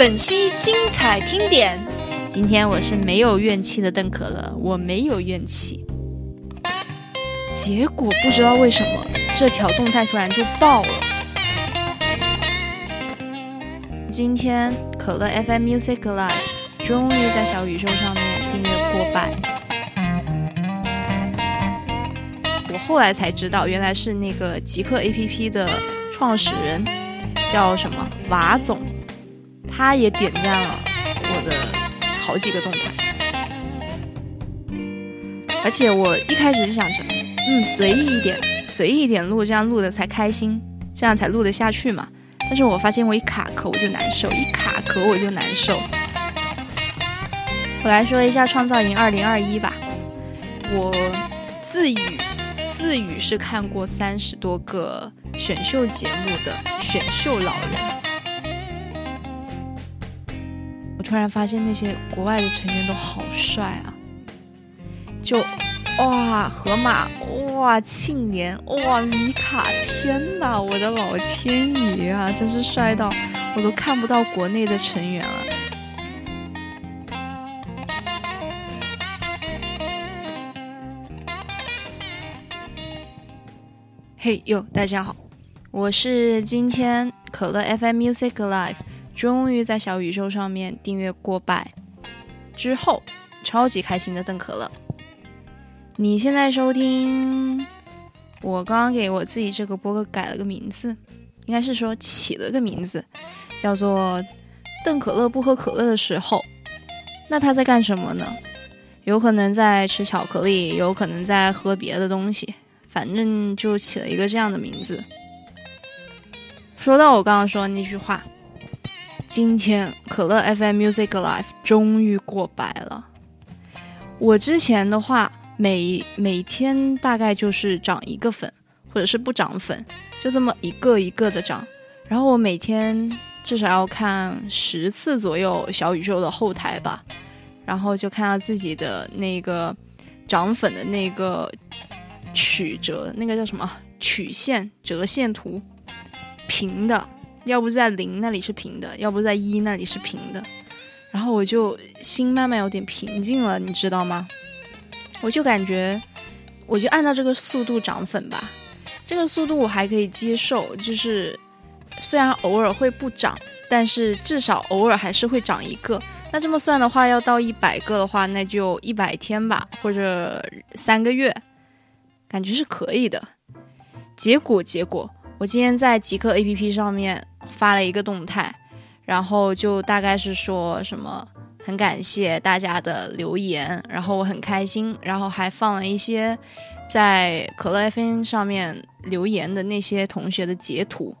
本期精彩听点，今天我是没有怨气的邓可乐，我没有怨气。结果不知道为什么，这条动态突然就爆了。今天可乐 FM Music Live 终于在小宇宙上面订阅过百。我后来才知道，原来是那个极客 APP 的创始人，叫什么瓦总。他也点赞了我的好几个动态，而且我一开始是想着，嗯，随意一点，随意一点录，这样录的才开心，这样才录得下去嘛。但是我发现我一卡壳我就难受，一卡壳我就难受。我来说一下创造营二零二一吧，我自语自语是看过三十多个选秀节目的选秀老人。突然发现那些国外的成员都好帅啊！就哇，河马哇，庆怜哇，米卡，天哪，我的老天爷啊，真是帅到我都看不到国内的成员了。嘿哟，大家好，我是今天可乐 FM Music Live。终于在小宇宙上面订阅过百之后，超级开心的邓可乐。你现在收听，我刚刚给我自己这个播客改了个名字，应该是说起了个名字，叫做“邓可乐不喝可乐的时候”。那他在干什么呢？有可能在吃巧克力，有可能在喝别的东西，反正就起了一个这样的名字。说到我刚刚说的那句话。今天可乐 FM Music Live 终于过百了。我之前的话，每每天大概就是涨一个粉，或者是不涨粉，就这么一个一个的涨。然后我每天至少要看十次左右小宇宙的后台吧，然后就看到自己的那个涨粉的那个曲折，那个叫什么曲线折线图，平的。要不在零那里是平的，要不在一那里是平的，然后我就心慢慢有点平静了，你知道吗？我就感觉，我就按照这个速度涨粉吧，这个速度我还可以接受，就是虽然偶尔会不涨，但是至少偶尔还是会涨一个。那这么算的话，要到一百个的话，那就一百天吧，或者三个月，感觉是可以的。结果，结果。我今天在极客 APP 上面发了一个动态，然后就大概是说什么很感谢大家的留言，然后我很开心，然后还放了一些在可乐 FM 上面留言的那些同学的截图，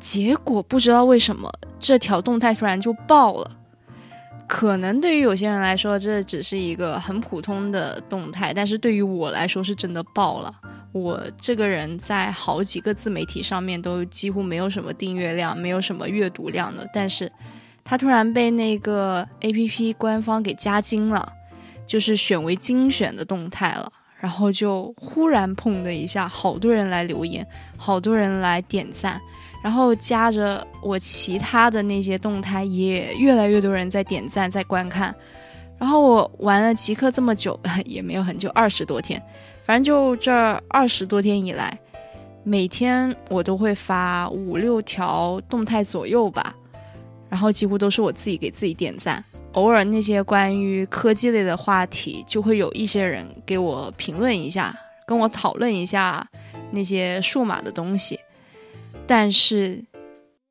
结果不知道为什么这条动态突然就爆了，可能对于有些人来说这只是一个很普通的动态，但是对于我来说是真的爆了。我这个人在好几个自媒体上面都几乎没有什么订阅量，没有什么阅读量的，但是他突然被那个 A P P 官方给加精了，就是选为精选的动态了，然后就忽然砰的一下，好多人来留言，好多人来点赞，然后夹着我其他的那些动态，也越来越多人在点赞，在观看，然后我玩了极客这么久，也没有很久，二十多天。反正就这二十多天以来，每天我都会发五六条动态左右吧，然后几乎都是我自己给自己点赞。偶尔那些关于科技类的话题，就会有一些人给我评论一下，跟我讨论一下那些数码的东西。但是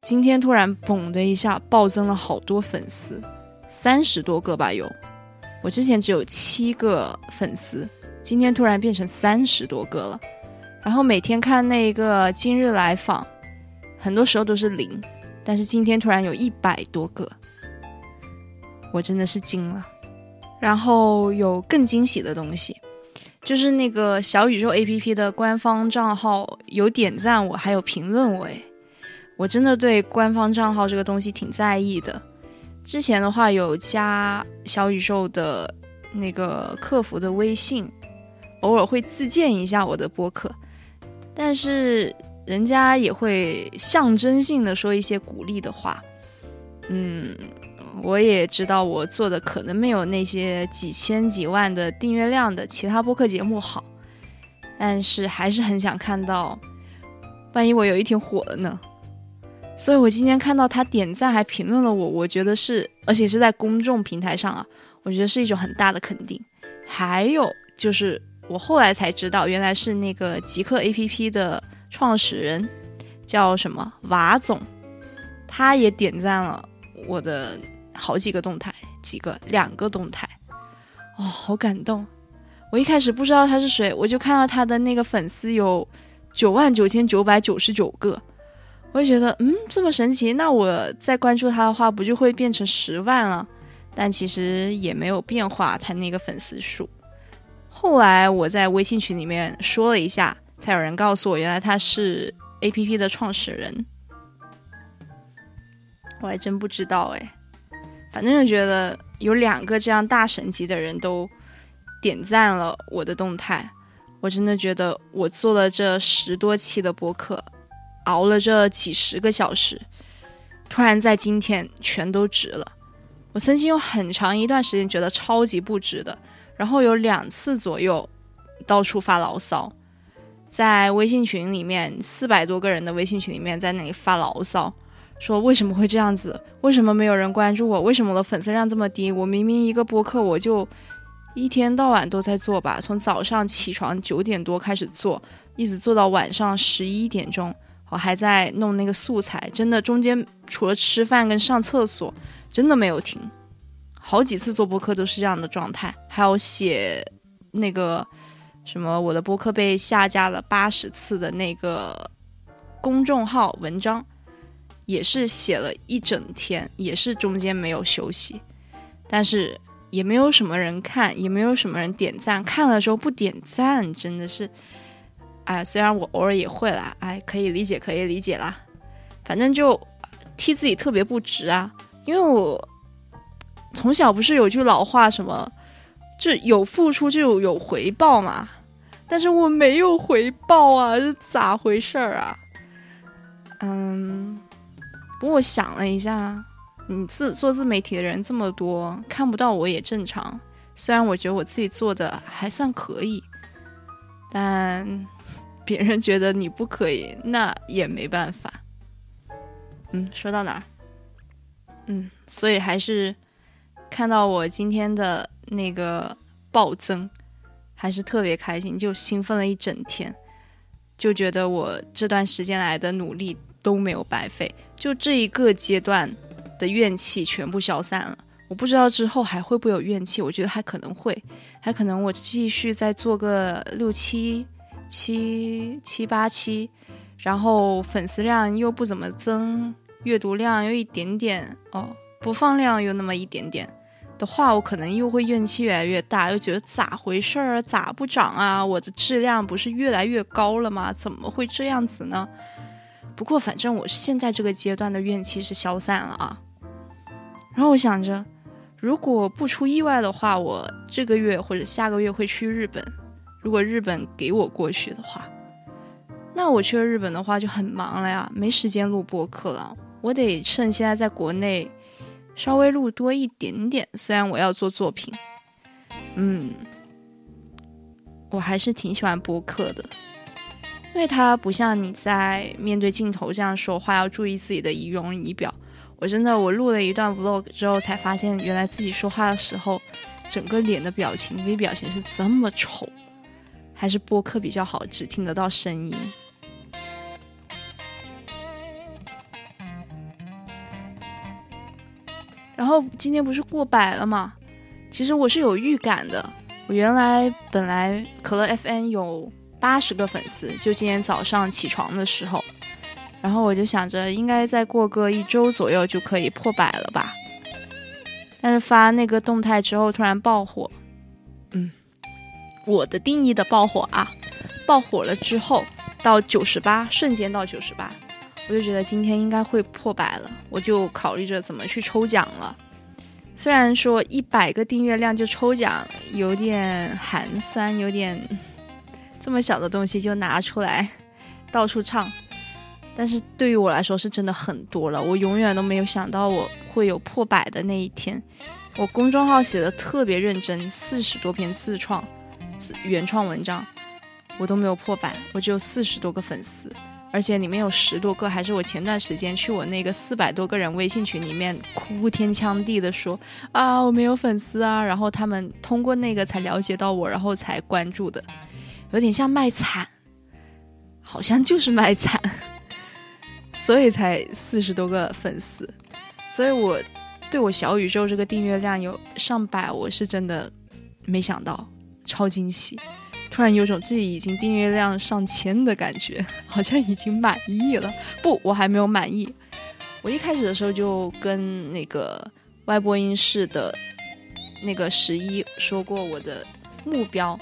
今天突然嘣的一下暴增了好多粉丝，三十多个吧有，我之前只有七个粉丝。今天突然变成三十多个了，然后每天看那个今日来访，很多时候都是零，但是今天突然有一百多个，我真的是惊了。然后有更惊喜的东西，就是那个小宇宙 APP 的官方账号有点赞我，还有评论我，诶，我真的对官方账号这个东西挺在意的。之前的话有加小宇宙的那个客服的微信。偶尔会自荐一下我的播客，但是人家也会象征性的说一些鼓励的话。嗯，我也知道我做的可能没有那些几千几万的订阅量的其他播客节目好，但是还是很想看到，万一我有一天火了呢？所以我今天看到他点赞还评论了我，我觉得是，而且是在公众平台上啊，我觉得是一种很大的肯定。还有就是我后来才知道，原来是那个极客 APP 的创始人叫什么瓦总，他也点赞了我的好几个动态，几个两个动态，哦，好感动。我一开始不知道他是谁，我就看到他的那个粉丝有九万九千九百九十九个。我就觉得，嗯，这么神奇，那我再关注他的话，不就会变成十万了？但其实也没有变化，他那个粉丝数。后来我在微信群里面说了一下，才有人告诉我，原来他是 A P P 的创始人。我还真不知道哎，反正就觉得有两个这样大神级的人都点赞了我的动态，我真的觉得我做了这十多期的播客。熬了这几十个小时，突然在今天全都值了。我曾经有很长一段时间觉得超级不值的，然后有两次左右到处发牢骚，在微信群里面四百多个人的微信群里面在那里发牢骚，说为什么会这样子？为什么没有人关注我？为什么我的粉丝量这么低？我明明一个播客我就一天到晚都在做吧，从早上起床九点多开始做，一直做到晚上十一点钟。我还在弄那个素材，真的中间除了吃饭跟上厕所，真的没有停。好几次做播客都是这样的状态，还有写那个什么我的播客被下架了八十次的那个公众号文章，也是写了一整天，也是中间没有休息，但是也没有什么人看，也没有什么人点赞，看了之后不点赞，真的是。哎，虽然我偶尔也会啦，哎，可以理解，可以理解啦。反正就替自己特别不值啊，因为我从小不是有句老话，什么就有付出就有回报嘛。但是我没有回报啊，是咋回事儿啊？嗯，不过我想了一下，你自做自媒体的人这么多，看不到我也正常。虽然我觉得我自己做的还算可以，但。别人觉得你不可以，那也没办法。嗯，说到哪儿？嗯，所以还是看到我今天的那个暴增，还是特别开心，就兴奋了一整天，就觉得我这段时间来的努力都没有白费，就这一个阶段的怨气全部消散了。我不知道之后还会不会有怨气，我觉得还可能会，还可能我继续再做个六七。七七八七，然后粉丝量又不怎么增，阅读量又一点点哦，播放量又那么一点点的话，我可能又会怨气越来越大，又觉得咋回事儿？咋不涨啊？我的质量不是越来越高了吗？怎么会这样子呢？不过反正我现在这个阶段的怨气是消散了啊。然后我想着，如果不出意外的话，我这个月或者下个月会去日本。如果日本给我过去的话，那我去了日本的话就很忙了呀，没时间录播客了。我得趁现在在国内稍微录多一点点。虽然我要做作品，嗯，我还是挺喜欢播客的，因为它不像你在面对镜头这样说话要注意自己的仪容仪表。我真的我录了一段 vlog 之后才发现，原来自己说话的时候，整个脸的表情、微表情是这么丑。还是播客比较好，只听得到声音。然后今天不是过百了吗？其实我是有预感的。我原来本来可乐 FN 有八十个粉丝，就今天早上起床的时候，然后我就想着应该再过个一周左右就可以破百了吧。但是发那个动态之后突然爆火，嗯。我的定义的爆火啊，爆火了之后到九十八，瞬间到九十八，我就觉得今天应该会破百了，我就考虑着怎么去抽奖了。虽然说一百个订阅量就抽奖有点寒酸，有点这么小的东西就拿出来到处唱，但是对于我来说是真的很多了。我永远都没有想到我会有破百的那一天。我公众号写的特别认真，四十多篇自创、自原创文章，我都没有破百，我只有四十多个粉丝。而且里面有十多个，还是我前段时间去我那个四百多个人微信群里面哭天抢地的说啊，我没有粉丝啊，然后他们通过那个才了解到我，然后才关注的，有点像卖惨，好像就是卖惨，所以才四十多个粉丝，所以我对我小宇宙这个订阅量有上百，我是真的没想到，超惊喜。突然有种自己已经订阅量上千的感觉，好像已经满意了。不，我还没有满意。我一开始的时候就跟那个外播音室的那个十一说过，我的目标，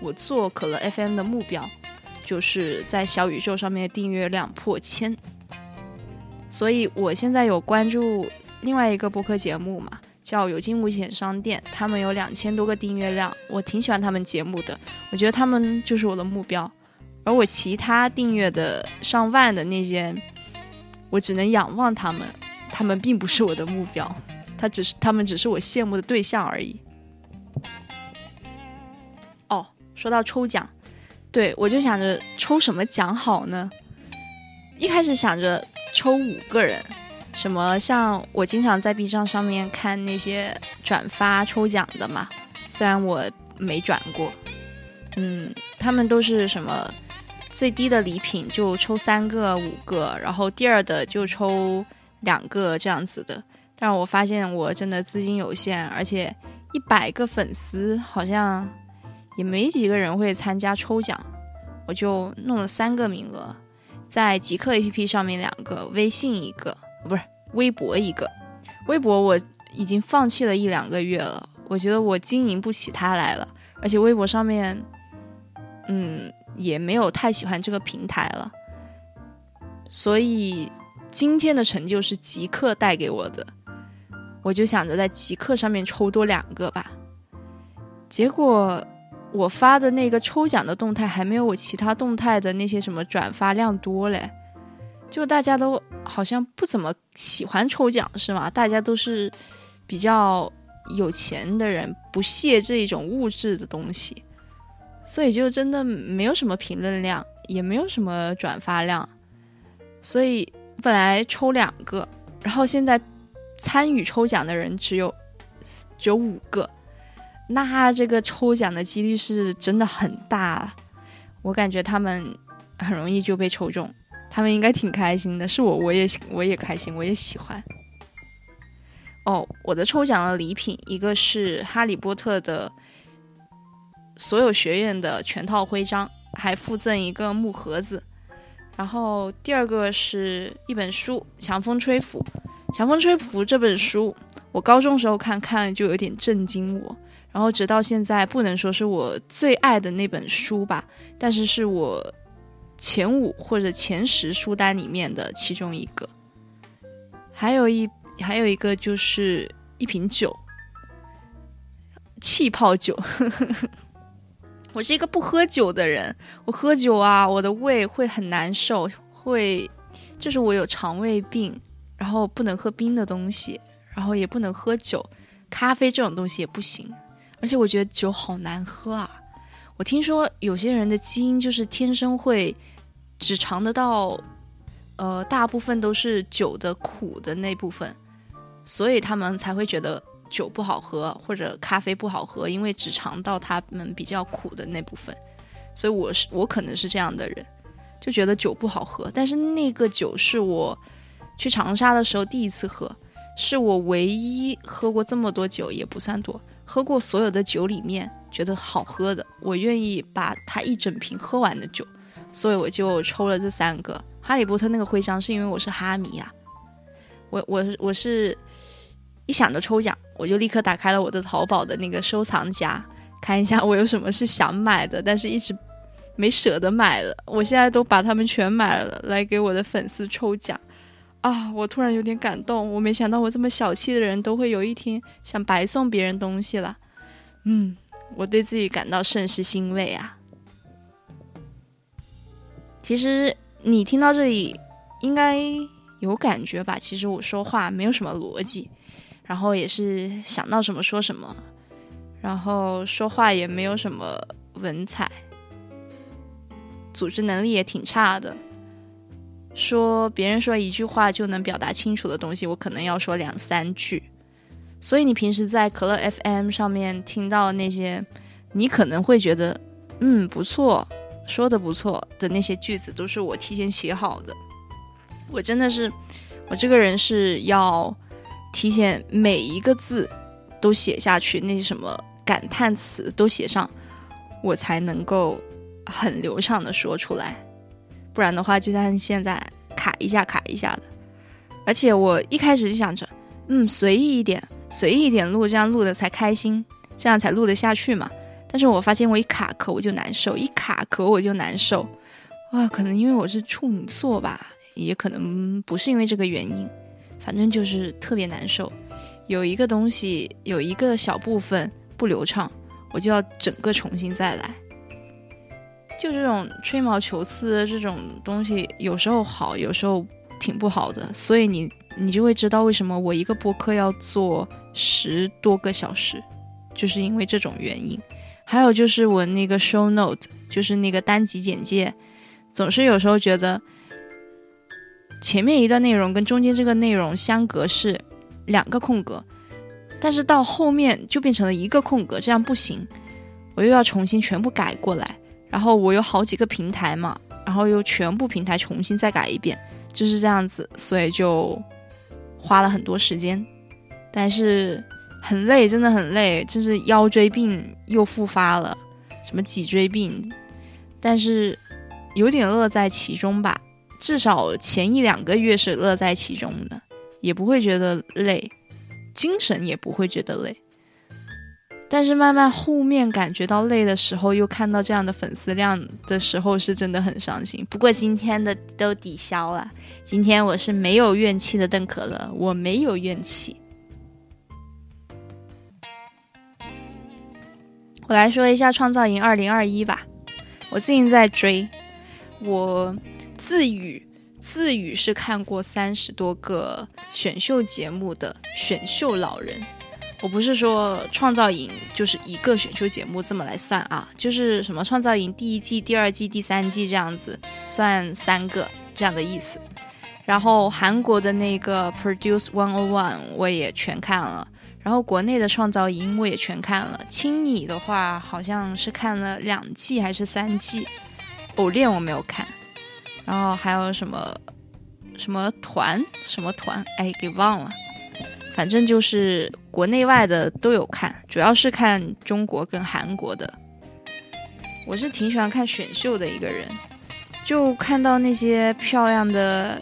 我做可乐 FM 的目标，就是在小宇宙上面订阅量破千。所以我现在有关注另外一个播客节目嘛。叫有惊无险商店，他们有两千多个订阅量，我挺喜欢他们节目的，我觉得他们就是我的目标。而我其他订阅的上万的那些，我只能仰望他们，他们并不是我的目标，他只是他们只是我羡慕的对象而已。说到抽奖，对我就想着抽什么奖好呢？一开始想着抽五个人。什么像我经常在 B 站上面看那些转发抽奖的嘛，虽然我没转过，嗯，他们都是什么最低的礼品就抽三个五个，然后第二的就抽两个这样子的。但是我发现我真的资金有限，而且一百个粉丝好像也没几个人会参加抽奖，我就弄了三个名额，在极客 APP 上面两个，微信一个。不是微博一个，微博我已经放弃了一两个月了，我觉得我经营不起它来了，而且微博上面，嗯，也没有太喜欢这个平台了，所以今天的成就是极客带给我的，我就想着在极客上面抽多两个吧，结果我发的那个抽奖的动态还没有我其他动态的那些什么转发量多嘞。就大家都好像不怎么喜欢抽奖，是吗？大家都是比较有钱的人，不屑这一种物质的东西，所以就真的没有什么评论量，也没有什么转发量。所以本来抽两个，然后现在参与抽奖的人只有只有五个，那这个抽奖的几率是真的很大，我感觉他们很容易就被抽中。他们应该挺开心的，是我，我也我也开心，我也喜欢。哦，我的抽奖的礼品，一个是哈利波特的所有学院的全套徽章，还附赠一个木盒子。然后第二个是一本书《强风吹拂》，《强风吹拂》这本书，我高中时候看看就有点震惊我，然后直到现在不能说是我最爱的那本书吧，但是是我。前五或者前十书单里面的其中一个，还有一还有一个就是一瓶酒，气泡酒。我是一个不喝酒的人，我喝酒啊，我的胃会很难受，会就是我有肠胃病，然后不能喝冰的东西，然后也不能喝酒，咖啡这种东西也不行，而且我觉得酒好难喝啊。我听说有些人的基因就是天生会只尝得到，呃，大部分都是酒的苦的那部分，所以他们才会觉得酒不好喝或者咖啡不好喝，因为只尝到他们比较苦的那部分。所以我是我可能是这样的人，就觉得酒不好喝。但是那个酒是我去长沙的时候第一次喝，是我唯一喝过这么多酒也不算多，喝过所有的酒里面。觉得好喝的，我愿意把它一整瓶喝完的酒，所以我就抽了这三个。哈利波特那个徽章是因为我是哈迷啊，我我我是一想着抽奖，我就立刻打开了我的淘宝的那个收藏夹，看一下我有什么是想买的，但是一直没舍得买了。我现在都把它们全买了，来给我的粉丝抽奖啊！我突然有点感动，我没想到我这么小气的人都会有一天想白送别人东西了，嗯。我对自己感到甚是欣慰啊！其实你听到这里，应该有感觉吧？其实我说话没有什么逻辑，然后也是想到什么说什么，然后说话也没有什么文采，组织能力也挺差的。说别人说一句话就能表达清楚的东西，我可能要说两三句。所以你平时在可乐 FM 上面听到那些，你可能会觉得嗯不错，说的不错的那些句子，都是我提前写好的。我真的是，我这个人是要提前每一个字都写下去，那些什么感叹词都写上，我才能够很流畅的说出来。不然的话，就像现在卡一下卡一下的。而且我一开始就想着，嗯，随意一点，随意一点录，这样录的才开心，这样才录得下去嘛。但是我发现我一卡壳我就难受，一卡壳我就难受。哇，可能因为我是处女座吧，也可能不是因为这个原因，反正就是特别难受。有一个东西有一个小部分不流畅，我就要整个重新再来。就这种吹毛求疵的这种东西，有时候好，有时候挺不好的，所以你你就会知道为什么我一个播客要做十多个小时，就是因为这种原因。还有就是我那个 show note，就是那个单集简介，总是有时候觉得前面一段内容跟中间这个内容相隔是两个空格，但是到后面就变成了一个空格，这样不行，我又要重新全部改过来。然后我有好几个平台嘛，然后又全部平台重新再改一遍，就是这样子，所以就花了很多时间，但是很累，真的很累，就是腰椎病又复发了，什么脊椎病，但是有点乐在其中吧，至少前一两个月是乐在其中的，也不会觉得累，精神也不会觉得累。但是慢慢后面感觉到累的时候，又看到这样的粉丝量的时候，是真的很伤心。不过今天的都抵消了，今天我是没有怨气的邓可乐，我没有怨气。我来说一下《创造营二零二一》吧，我最近在追，我自语自语是看过三十多个选秀节目的选秀老人。我不是说创造营就是一个选秀节目这么来算啊，就是什么创造营第一季、第二季、第三季这样子算三个这样的意思。然后韩国的那个 Produce One O One 我也全看了，然后国内的创造营我也全看了。青你的话好像是看了两季还是三季，偶练我没有看。然后还有什么什么团什么团，哎，给忘了。反正就是国内外的都有看，主要是看中国跟韩国的。我是挺喜欢看选秀的一个人，就看到那些漂亮的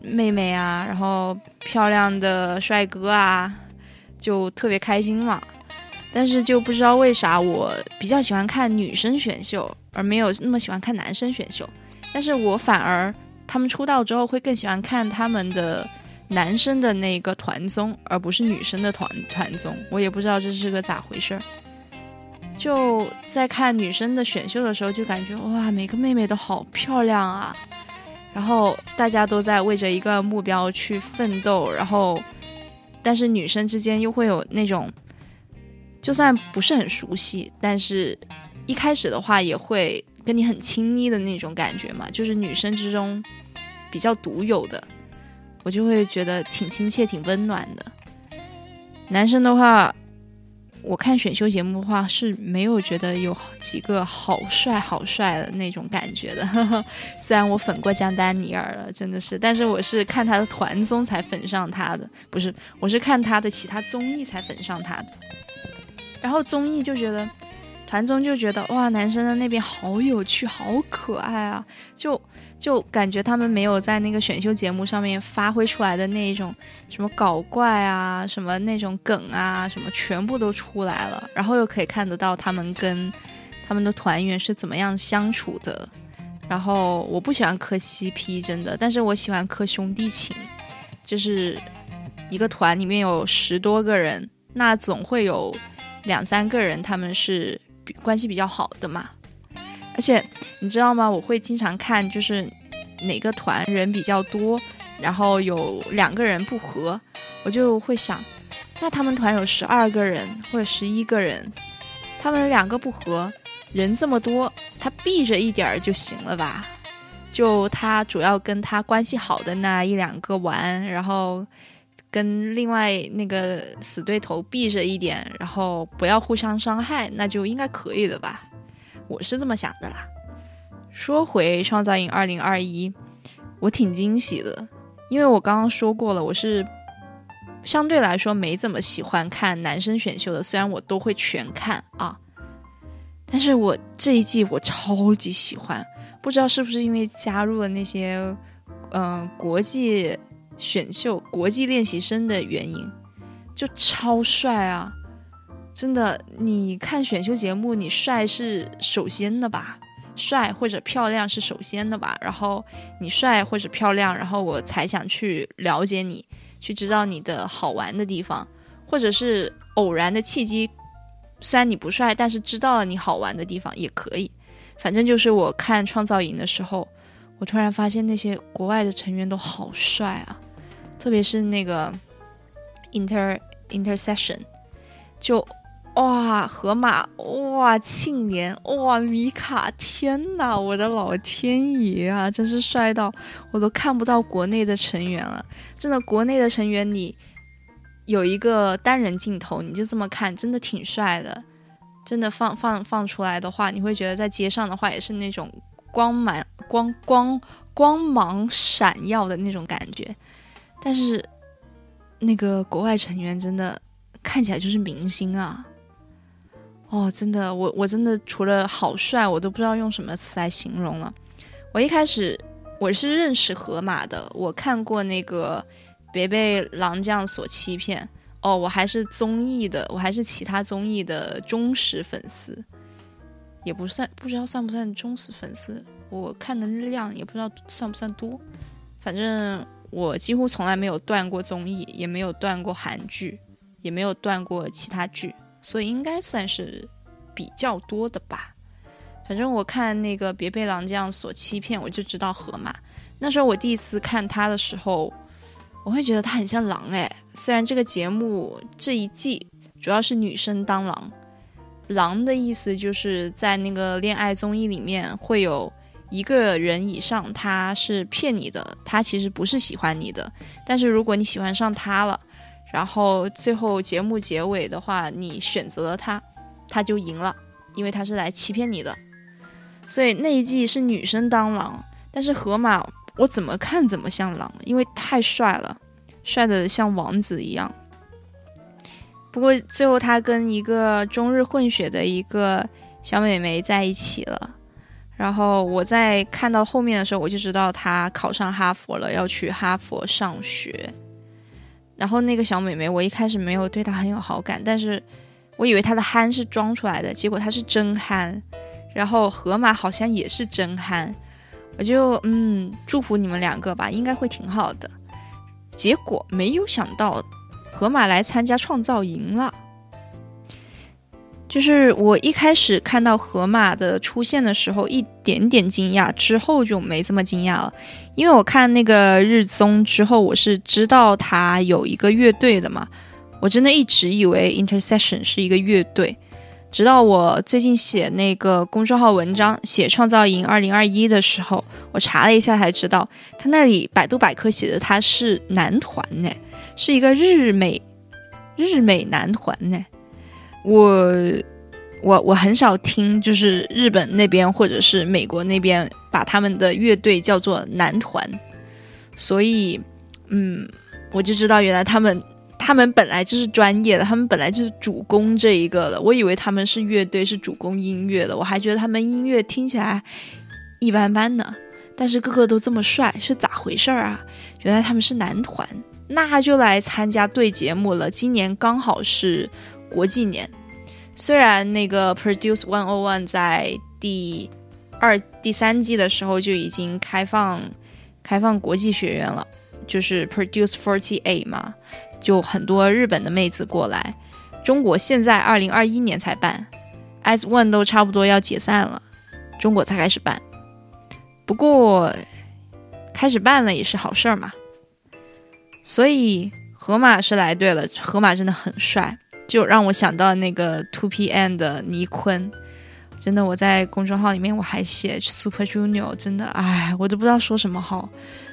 妹妹啊，然后漂亮的帅哥啊，就特别开心嘛。但是就不知道为啥，我比较喜欢看女生选秀，而没有那么喜欢看男生选秀。但是我反而他们出道之后，会更喜欢看他们的。男生的那个团综，而不是女生的团团综，我也不知道这是个咋回事儿。就在看女生的选秀的时候，就感觉哇，每个妹妹都好漂亮啊！然后大家都在为着一个目标去奋斗，然后但是女生之间又会有那种，就算不是很熟悉，但是一开始的话也会跟你很亲昵的那种感觉嘛，就是女生之中比较独有的。我就会觉得挺亲切、挺温暖的。男生的话，我看选秀节目的话是没有觉得有几个好帅、好帅的那种感觉的。虽然我粉过江丹尼尔了，真的是，但是我是看他的团综才粉上他的，不是，我是看他的其他综艺才粉上他的。然后综艺就觉得。团综就觉得哇，男生的那边好有趣，好可爱啊！就就感觉他们没有在那个选秀节目上面发挥出来的那一种什么搞怪啊，什么那种梗啊，什么全部都出来了。然后又可以看得到他们跟他们的团员是怎么样相处的。然后我不喜欢磕 CP，真的，但是我喜欢磕兄弟情，就是一个团里面有十多个人，那总会有两三个人他们是。关系比较好的嘛，而且你知道吗？我会经常看，就是哪个团人比较多，然后有两个人不合，我就会想，那他们团有十二个人或者十一个人，他们两个不合，人这么多，他避着一点儿就行了吧？就他主要跟他关系好的那一两个玩，然后跟另外那个死对头避着一点，然后不要互相伤害，那就应该可以的吧？我是这么想的啦。说回创造营二零二一，我挺惊喜的，因为我刚刚说过了，我是相对来说没怎么喜欢看男生选秀的，虽然我都会全看啊，但是我这一季我超级喜欢。不知道是不是因为加入了那些，嗯，国际选秀、国际练习生的原因，就超帅啊！真的，你看选秀节目，你帅是首先的吧？帅或者漂亮是首先的吧？然后你帅或者漂亮，然后我才想去了解你，去知道你的好玩的地方，或者是偶然的契机，虽然你不帅，但是知道了你好玩的地方也可以。反正就是我看创造营的时候，我突然发现那些国外的成员都好帅啊，特别是那个 inter intercession，就哇河马哇庆年哇米卡，天呐，我的老天爷啊，真是帅到我都看不到国内的成员了。真的，国内的成员你有一个单人镜头，你就这么看，真的挺帅的。真的放放放出来的话，你会觉得在街上的话也是那种光芒光光光芒闪耀的那种感觉。但是那个国外成员真的看起来就是明星啊！哦，真的，我我真的除了好帅，我都不知道用什么词来形容了。我一开始我是认识河马的，我看过那个别被狼将所欺骗。哦，我还是综艺的，我还是其他综艺的忠实粉丝，也不算，不知道算不算忠实粉丝。我看的量也不知道算不算多，反正我几乎从来没有断过综艺，也没有断过韩剧，也没有断过其他剧，所以应该算是比较多的吧。反正我看那个《别被狼这样所欺骗》，我就知道河马。那时候我第一次看他的时候。我会觉得他很像狼哎，虽然这个节目这一季主要是女生当狼，狼的意思就是在那个恋爱综艺里面会有一个人以上他是骗你的，他其实不是喜欢你的，但是如果你喜欢上他了，然后最后节目结尾的话你选择了他，他就赢了，因为他是来欺骗你的，所以那一季是女生当狼，但是河马。我怎么看怎么像狼，因为太帅了，帅的像王子一样。不过最后他跟一个中日混血的一个小美眉在一起了。然后我在看到后面的时候，我就知道他考上哈佛了，要去哈佛上学。然后那个小美眉，我一开始没有对她很有好感，但是我以为她的憨是装出来的，结果她是真憨。然后河马好像也是真憨。我就嗯祝福你们两个吧，应该会挺好的。结果没有想到，河马来参加创造营了。就是我一开始看到河马的出现的时候，一点点惊讶，之后就没这么惊讶了。因为我看那个日综之后，我是知道他有一个乐队的嘛，我真的一直以为 Intercession 是一个乐队。直到我最近写那个公众号文章，写创造营二零二一的时候，我查了一下才知道，他那里百度百科写的他是男团呢，是一个日美日美男团呢。我我我很少听，就是日本那边或者是美国那边把他们的乐队叫做男团，所以嗯，我就知道原来他们。他们本来就是专业的，他们本来就是主攻这一个的。我以为他们是乐队，是主攻音乐的，我还觉得他们音乐听起来一般般呢。但是个个都这么帅，是咋回事儿啊？原来他们是男团，那就来参加对节目了。今年刚好是国际年，虽然那个 Produce One O One 在第二、第三季的时候就已经开放开放国际学院了，就是 Produce Forty Eight 嘛。就很多日本的妹子过来，中国现在二零二一年才办，As One 都差不多要解散了，中国才开始办。不过开始办了也是好事儿嘛。所以河马是来对了，河马真的很帅，就让我想到那个 Two PM 的倪坤。真的，我在公众号里面我还写 Super Junior，真的，哎，我都不知道说什么好。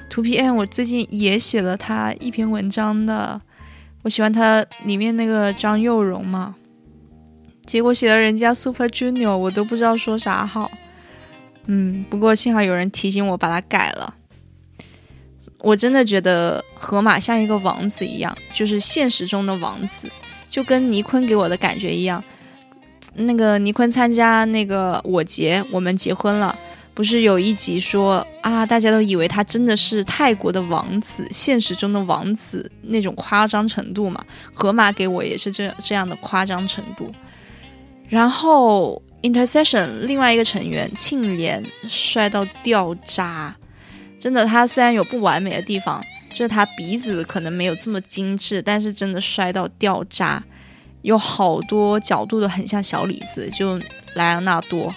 Two PM 我最近也写了他一篇文章的，我喜欢他里面那个张佑荣嘛，结果写了人家 Super Junior，我都不知道说啥好。嗯，不过幸好有人提醒我把它改了。我真的觉得河马像一个王子一样，就是现实中的王子，就跟倪坤给我的感觉一样。那个倪坤参加那个我结，我们结婚了，不是有一集说啊，大家都以为他真的是泰国的王子，现实中的王子那种夸张程度嘛？河马给我也是这这样的夸张程度。然后 Intercession 另外一个成员庆怜帅到掉渣，真的，他虽然有不完美的地方，就是他鼻子可能没有这么精致，但是真的帅到掉渣。有好多角度都很像小李子，就莱昂纳多，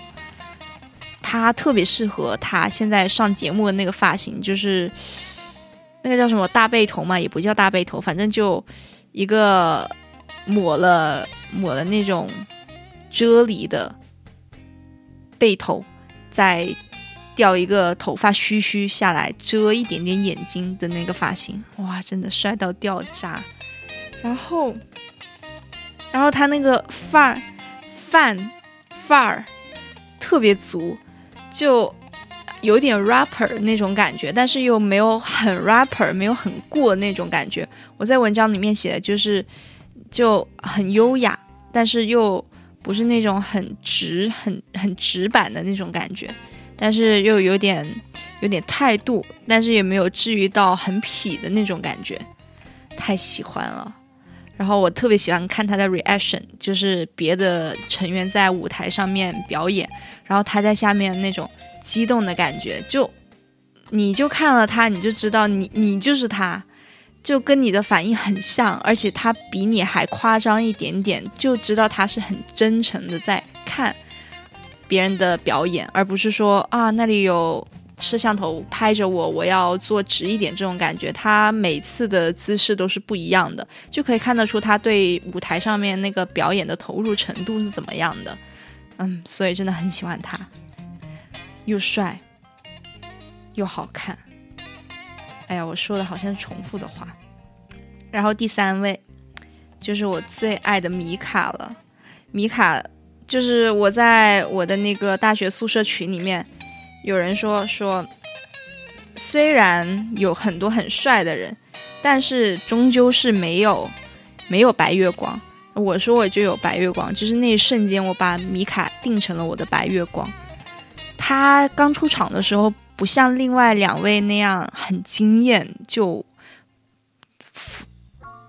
他特别适合他现在上节目的那个发型，就是那个叫什么大背头嘛，也不叫大背头，反正就一个抹了抹了那种啫喱的背头，在掉一个头发须须下来遮一点点眼睛的那个发型，哇，真的帅到掉渣，然后。然后他那个范儿，范范儿特别足，就有点 rapper 那种感觉，但是又没有很 rapper，没有很过那种感觉。我在文章里面写的就是就很优雅，但是又不是那种很直、很很直板的那种感觉，但是又有点有点态度，但是也没有至于到很痞的那种感觉，太喜欢了。然后我特别喜欢看他的 reaction，就是别的成员在舞台上面表演，然后他在下面那种激动的感觉，就你就看了他，你就知道你你就是他，就跟你的反应很像，而且他比你还夸张一点点，就知道他是很真诚的在看别人的表演，而不是说啊那里有。摄像头拍着我，我要坐直一点，这种感觉，他每次的姿势都是不一样的，就可以看得出他对舞台上面那个表演的投入程度是怎么样的。嗯，所以真的很喜欢他，又帅又好看。哎呀，我说的好像重复的话。然后第三位就是我最爱的米卡了，米卡就是我在我的那个大学宿舍群里面。有人说说，虽然有很多很帅的人，但是终究是没有没有白月光。我说我就有白月光，就是那一瞬间，我把米卡定成了我的白月光。他刚出场的时候，不像另外两位那样很惊艳，就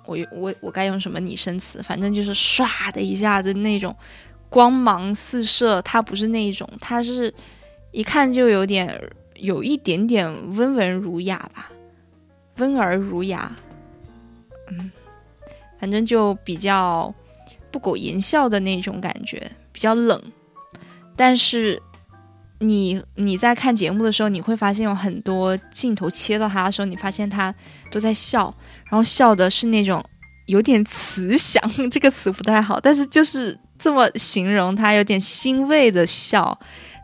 我我我该用什么拟声词？反正就是唰的一下子那种光芒四射。他不是那一种，他是。一看就有点，有一点点温文儒雅吧，温而儒雅，嗯，反正就比较不苟言笑的那种感觉，比较冷。但是你你在看节目的时候，你会发现有很多镜头切到他的时候，你发现他都在笑，然后笑的是那种有点慈祥，这个词不太好，但是就是这么形容他，有点欣慰的笑。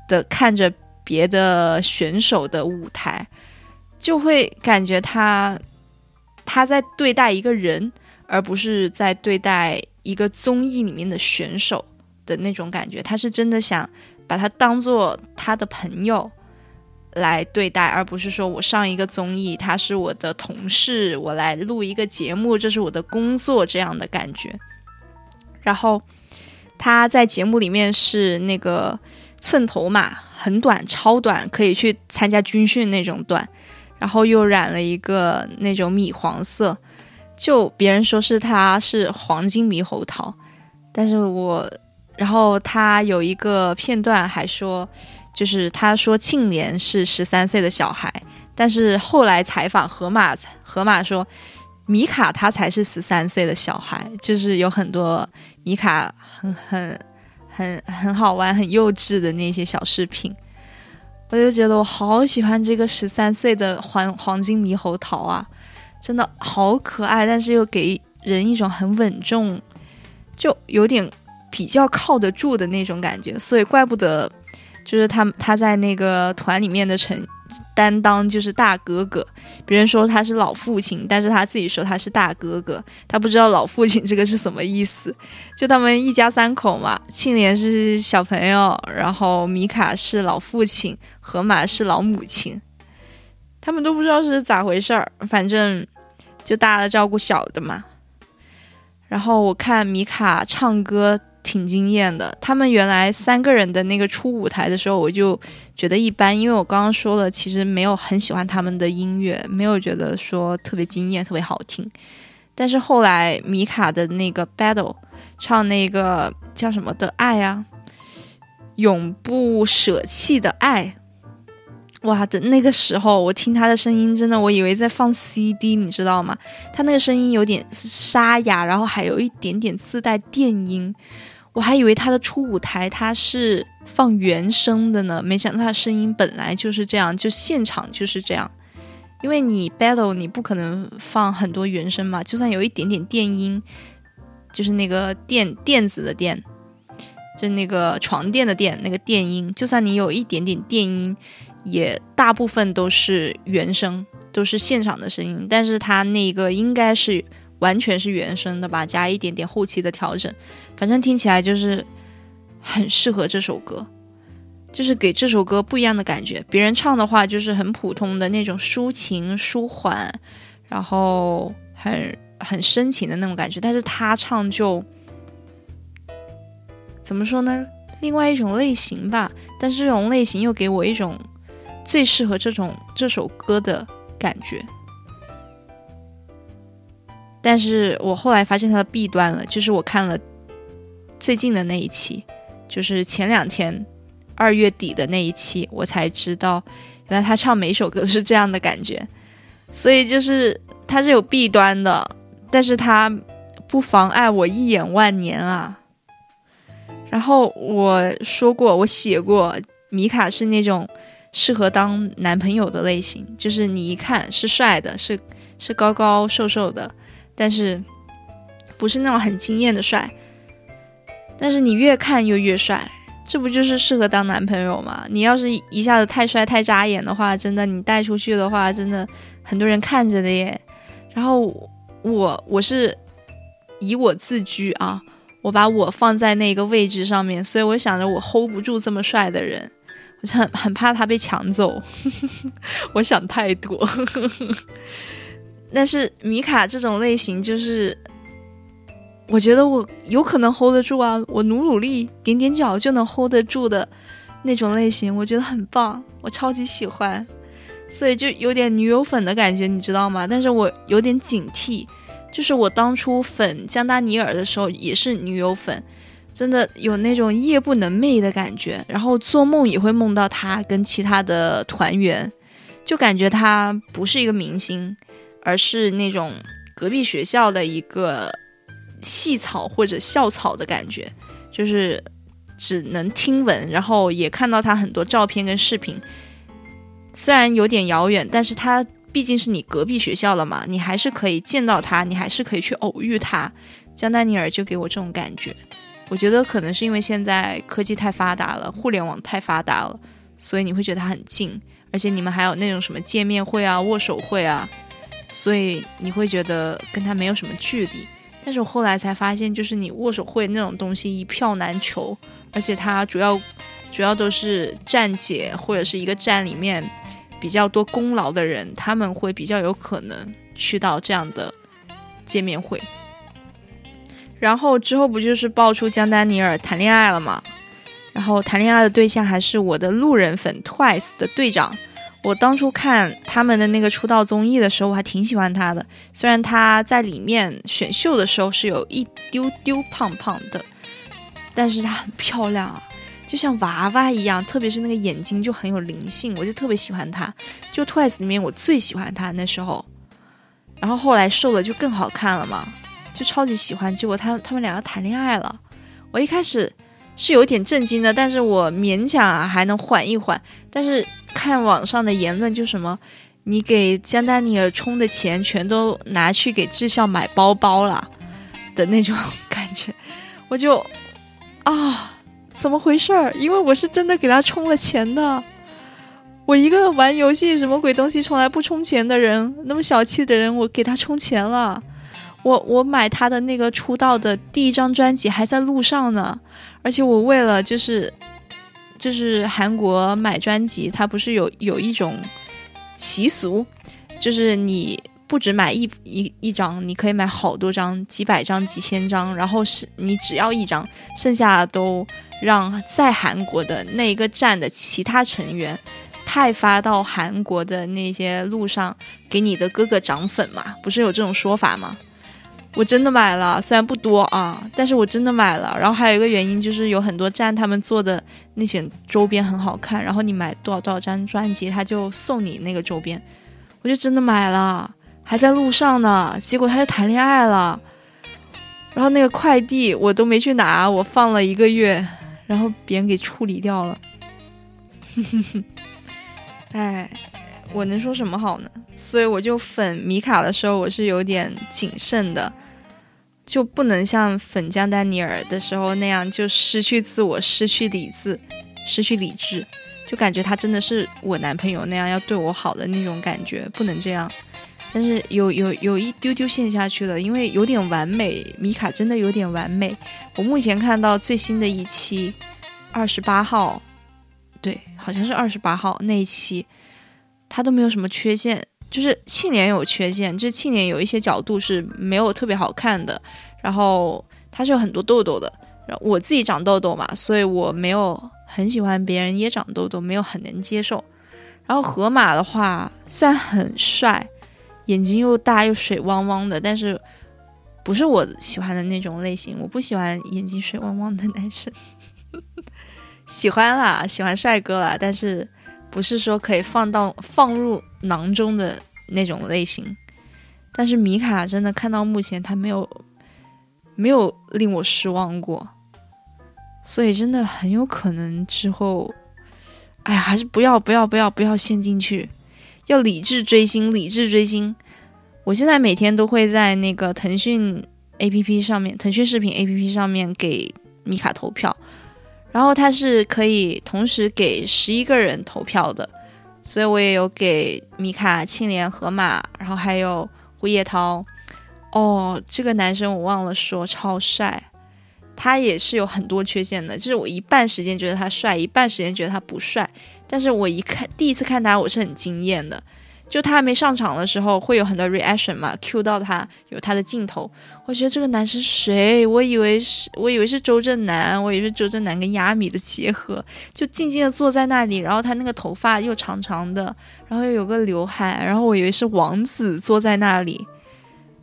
的看着别的选手的舞台，就会感觉他他在对待一个人，而不是在对待一个综艺里面的选手的那种感觉。他是真的想把他当做他的朋友来对待，而不是说我上一个综艺，他是我的同事，我来录一个节目，这是我的工作这样的感觉。然后他在节目里面是那个。寸头马很短，超短，可以去参加军训那种短，然后又染了一个那种米黄色，就别人说是他是黄金猕猴桃，但是我，然后他有一个片段还说，就是他说庆年是十三岁的小孩，但是后来采访河马，河马说米卡他才是十三岁的小孩，就是有很多米卡很很。很很好玩、很幼稚的那些小视频，我就觉得我好喜欢这个十三岁的黄黄金猕猴桃啊，真的好可爱，但是又给人一种很稳重，就有点比较靠得住的那种感觉，所以怪不得就是他他在那个团里面的成。担当就是大哥哥，别人说他是老父亲，但是他自己说他是大哥哥，他不知道老父亲这个是什么意思。就他们一家三口嘛，庆怜是小朋友，然后米卡是老父亲，河马是老母亲，他们都不知道是咋回事儿，反正就大的照顾小的嘛。然后我看米卡唱歌。挺惊艳的。他们原来三个人的那个初舞台的时候，我就觉得一般，因为我刚刚说了，其实没有很喜欢他们的音乐，没有觉得说特别惊艳、特别好听。但是后来米卡的那个 battle 唱那个叫什么的爱啊，永不舍弃的爱，哇的那个时候，我听他的声音，真的我以为在放 CD，你知道吗？他那个声音有点沙哑，然后还有一点点自带电音。我还以为他的初舞台他是放原声的呢，没想到他声音本来就是这样，就现场就是这样。因为你 battle 你不可能放很多原声嘛，就算有一点点电音，就是那个电电子的电，就那个床垫的垫那个电音，就算你有一点点电音，也大部分都是原声，都是现场的声音。但是他那个应该是。完全是原声的吧，加一点点后期的调整，反正听起来就是很适合这首歌，就是给这首歌不一样的感觉。别人唱的话就是很普通的那种抒情舒缓，然后很很深情的那种感觉，但是他唱就怎么说呢？另外一种类型吧，但是这种类型又给我一种最适合这种这首歌的感觉。但是我后来发现它的弊端了，就是我看了最近的那一期，就是前两天二月底的那一期，我才知道原来他唱每首歌都是这样的感觉，所以就是他是有弊端的，但是他不妨碍我一眼万年啊。然后我说过，我写过，米卡是那种适合当男朋友的类型，就是你一看是帅的，是是高高瘦瘦的。但是不是那种很惊艳的帅，但是你越看又越帅，这不就是适合当男朋友吗？你要是一下子太帅太扎眼的话，真的你带出去的话，真的很多人看着的耶。然后我我是以我自居啊，我把我放在那个位置上面，所以我想着我 hold 不住这么帅的人，我很很怕他被抢走，我想太多。但是米卡这种类型，就是我觉得我有可能 hold 得住啊，我努努力点点脚就能 hold 得住的那种类型，我觉得很棒，我超级喜欢，所以就有点女友粉的感觉，你知道吗？但是我有点警惕，就是我当初粉江达尼尔的时候也是女友粉，真的有那种夜不能寐的感觉，然后做梦也会梦到他跟其他的团员，就感觉他不是一个明星。而是那种隔壁学校的一个系草或者校草的感觉，就是只能听闻，然后也看到他很多照片跟视频。虽然有点遥远，但是他毕竟是你隔壁学校了嘛，你还是可以见到他，你还是可以去偶遇他。江丹尼尔就给我这种感觉，我觉得可能是因为现在科技太发达了，互联网太发达了，所以你会觉得他很近，而且你们还有那种什么见面会啊、握手会啊。所以你会觉得跟他没有什么距离，但是我后来才发现，就是你握手会那种东西一票难求，而且它主要主要都是站姐或者是一个站里面比较多功劳的人，他们会比较有可能去到这样的见面会。然后之后不就是爆出江丹尼尔谈恋爱了吗？然后谈恋爱的对象还是我的路人粉 Twice 的队长。我当初看他们的那个出道综艺的时候，我还挺喜欢他的。虽然他在里面选秀的时候是有一丢丢胖胖的，但是他很漂亮啊，就像娃娃一样，特别是那个眼睛就很有灵性，我就特别喜欢他。就 Twice 里面我最喜欢他那时候，然后后来瘦了就更好看了嘛，就超级喜欢。结果他他们两个谈恋爱了，我一开始是有点震惊的，但是我勉强还能缓一缓，但是。看网上的言论，就什么你给江丹尼尔充的钱全都拿去给智孝买包包了的那种感觉，我就啊，怎么回事儿？因为我是真的给他充了钱的。我一个玩游戏什么鬼东西从来不充钱的人，那么小气的人，我给他充钱了。我我买他的那个出道的第一张专辑还在路上呢，而且我为了就是就是韩国买专辑，它不是有有一种习俗，就是你不只买一一一张，你可以买好多张，几百张、几千张，然后是你只要一张，剩下都让在韩国的那一个站的其他成员。派发到韩国的那些路上给你的哥哥涨粉嘛，不是有这种说法吗？我真的买了，虽然不多啊，但是我真的买了。然后还有一个原因就是有很多站他们做的那些周边很好看，然后你买多少多少张专辑，他就送你那个周边，我就真的买了，还在路上呢。结果他就谈恋爱了，然后那个快递我都没去拿，我放了一个月，然后别人给处理掉了。哎，我能说什么好呢？所以我就粉米卡的时候，我是有点谨慎的，就不能像粉江丹尼尔的时候那样，就失去自我、失去理智、失去理智，就感觉他真的是我男朋友那样要对我好的那种感觉，不能这样。但是有有有一丢丢陷下去了，因为有点完美，米卡真的有点完美。我目前看到最新的一期，二十八号。对，好像是二十八号那一期，他都没有什么缺陷，就是庆年有缺陷，就是庆年有一些角度是没有特别好看的，然后他是有很多痘痘的，然后我自己长痘痘嘛，所以我没有很喜欢别人也长痘痘，没有很能接受。然后河马的话虽然很帅，眼睛又大又水汪汪的，但是不是我喜欢的那种类型，我不喜欢眼睛水汪汪的男生。喜欢啦，喜欢帅哥啦，但是不是说可以放到放入囊中的那种类型。但是米卡真的看到目前他没有没有令我失望过，所以真的很有可能之后，哎呀，还是不要不要不要不要陷进去，要理智追星，理智追星。我现在每天都会在那个腾讯 A P P 上面，腾讯视频 A P P 上面给米卡投票。然后他是可以同时给十一个人投票的，所以我也有给米卡、庆怜、河马，然后还有胡叶涛。哦，这个男生我忘了说，超帅。他也是有很多缺陷的，就是我一半时间觉得他帅，一半时间觉得他不帅。但是我一看第一次看他，我是很惊艳的。就他还没上场的时候，会有很多 reaction 嘛，Q 到他有他的镜头。我觉得这个男生谁？我以为是，我以为是周震南，我以为是周震南跟亚米的结合，就静静的坐在那里，然后他那个头发又长长的，然后又有个刘海，然后我以为是王子坐在那里。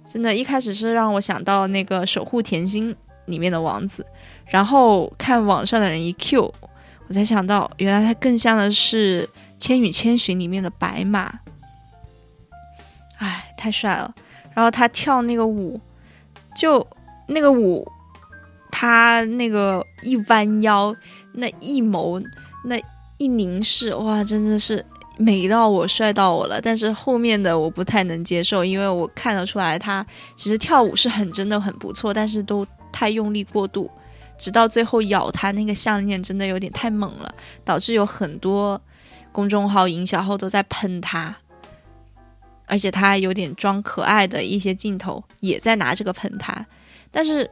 真的，一开始是让我想到那个《守护甜心》里面的王子，然后看网上的人一 Q，我才想到原来他更像的是《千与千寻》里面的白马。哎，太帅了！然后他跳那个舞，就那个舞，他那个一弯腰，那一眸，那一凝视，哇，真的是美到我，帅到我了。但是后面的我不太能接受，因为我看得出来他其实跳舞是很真的很不错，但是都太用力过度，直到最后咬他那个项链真的有点太猛了，导致有很多公众号营销号都在喷他。而且他有点装可爱的一些镜头，也在拿这个喷他，但是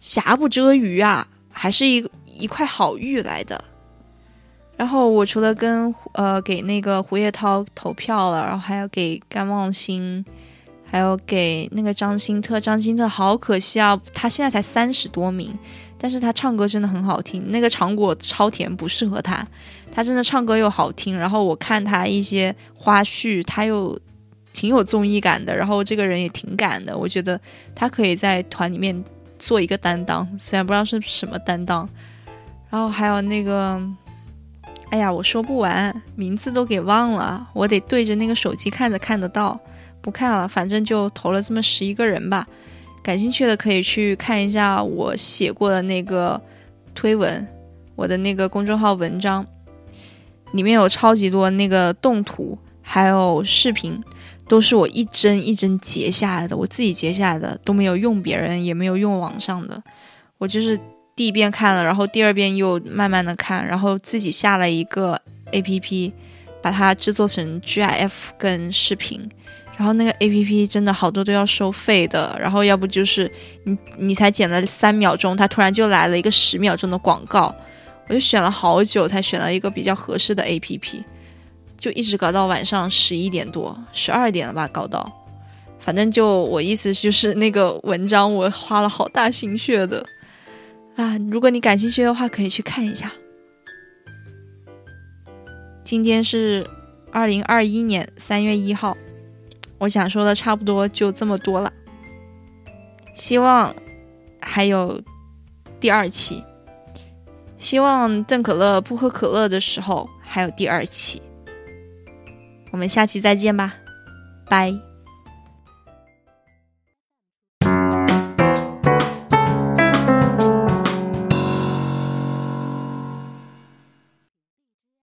瑕不遮瑜啊，还是一一块好玉来的。然后我除了跟呃给那个胡叶涛投票了，然后还要给甘望星，还有给那个张新特。张新特好可惜啊，他现在才三十多名，但是他唱歌真的很好听。那个糖果超甜不适合他，他真的唱歌又好听。然后我看他一些花絮，他又。挺有综艺感的，然后这个人也挺敢的，我觉得他可以在团里面做一个担当，虽然不知道是什么担当。然后还有那个，哎呀，我说不完，名字都给忘了，我得对着那个手机看着看得到，不看了，反正就投了这么十一个人吧。感兴趣的可以去看一下我写过的那个推文，我的那个公众号文章。里面有超级多那个动图，还有视频，都是我一帧一帧截下来的，我自己截下来的，都没有用别人，也没有用网上的。我就是第一遍看了，然后第二遍又慢慢的看，然后自己下了一个 A P P，把它制作成 G I F 跟视频。然后那个 A P P 真的好多都要收费的，然后要不就是你你才剪了三秒钟，它突然就来了一个十秒钟的广告，我就选了好久才选了一个比较合适的 A P P，就一直搞到晚上十一点多，十二点了吧搞到，反正就我意思就是那个文章我花了好大心血的啊，如果你感兴趣的话可以去看一下。今天是二零二一年三月一号。我想说的差不多就这么多了，希望还有第二期，希望邓可乐不喝可乐的时候还有第二期，我们下期再见吧，拜。